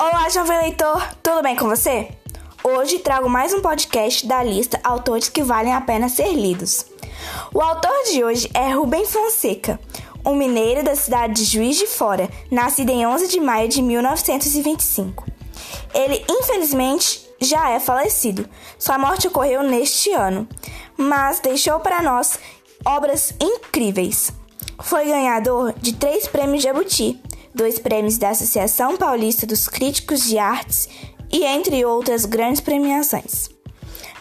Olá, jovem leitor, tudo bem com você? Hoje trago mais um podcast da lista Autores que valem a pena ser lidos. O autor de hoje é Rubem Fonseca, um mineiro da cidade de Juiz de Fora, nascido em 11 de maio de 1925. Ele, infelizmente, já é falecido. Sua morte ocorreu neste ano, mas deixou para nós obras incríveis. Foi ganhador de três prêmios Jabuti, dois prêmios da Associação Paulista dos Críticos de Artes e entre outras grandes premiações.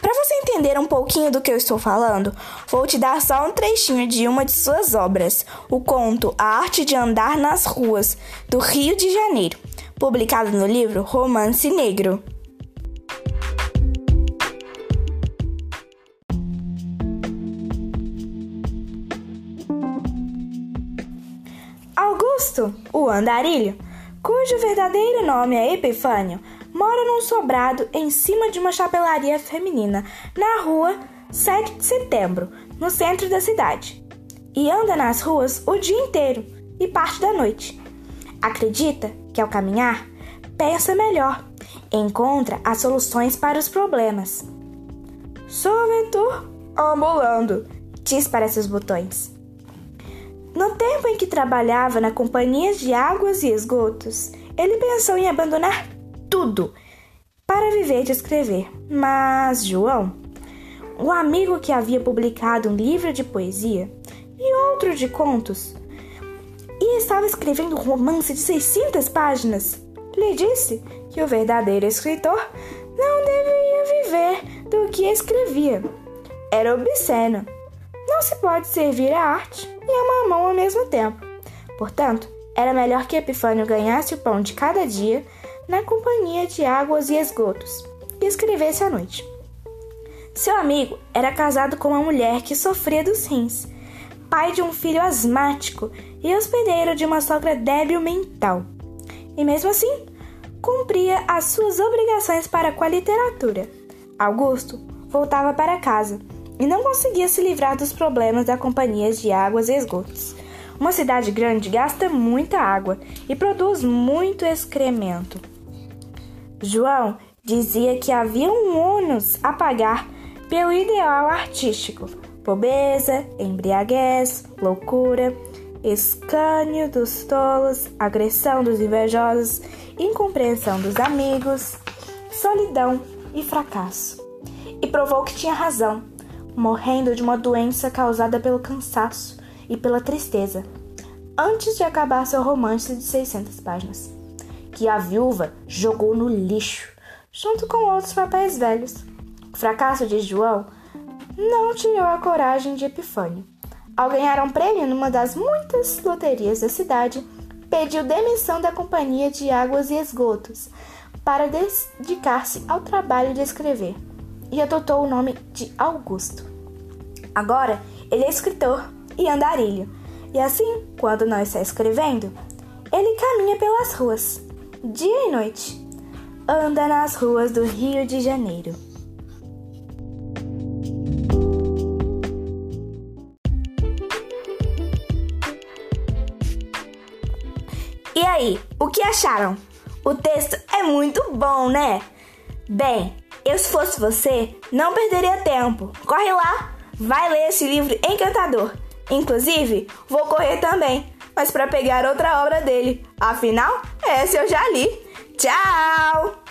Para você entender um pouquinho do que eu estou falando, vou te dar só um trechinho de uma de suas obras, o conto A Arte de Andar nas Ruas, do Rio de Janeiro, publicado no livro Romance Negro. Augusto, o andarilho, cujo verdadeiro nome é Epifânio, mora num sobrado em cima de uma chapelaria feminina na rua 7 de setembro, no centro da cidade. E anda nas ruas o dia inteiro e parte da noite. Acredita que ao caminhar, pensa melhor, encontra as soluções para os problemas. Sou aventur ambulando, diz para seus botões. No tempo em que trabalhava na companhia de águas e esgotos, ele pensou em abandonar tudo para viver de escrever. Mas João, o amigo que havia publicado um livro de poesia e outro de contos, e estava escrevendo um romance de 600 páginas, lhe disse que o verdadeiro escritor não deveria viver do que escrevia. Era obsceno. Não se pode servir a arte e a mamão ao mesmo tempo. Portanto, era melhor que Epifânio ganhasse o pão de cada dia na companhia de águas e esgotos e escrevesse à noite. Seu amigo era casado com uma mulher que sofria dos rins, pai de um filho asmático e hospedeiro de uma sogra débil mental. E mesmo assim, cumpria as suas obrigações para com a literatura. Augusto voltava para casa e não conseguia se livrar dos problemas da companhia de águas e esgotos. Uma cidade grande gasta muita água e produz muito excremento. João dizia que havia um ônus a pagar pelo ideal artístico: pobreza, embriaguez, loucura, escânio dos tolos, agressão dos invejosos, incompreensão dos amigos, solidão e fracasso. E provou que tinha razão morrendo de uma doença causada pelo cansaço e pela tristeza, antes de acabar seu romance de 600 páginas, que a viúva jogou no lixo, junto com outros papéis velhos. O fracasso de João não tirou a coragem de Epifânio. Ao ganhar um prêmio numa das muitas loterias da cidade, pediu demissão da Companhia de Águas e Esgotos para dedicar-se ao trabalho de escrever e adotou o nome de Augusto. Agora ele é escritor e andarilho, e assim, quando não está escrevendo, ele caminha pelas ruas, dia e noite. Anda nas ruas do Rio de Janeiro. E aí, o que acharam? O texto é muito bom, né? Bem, eu, se fosse você, não perderia tempo. Corre lá, vai ler esse livro encantador. Inclusive, vou correr também, mas para pegar outra obra dele. Afinal, essa eu já li. Tchau!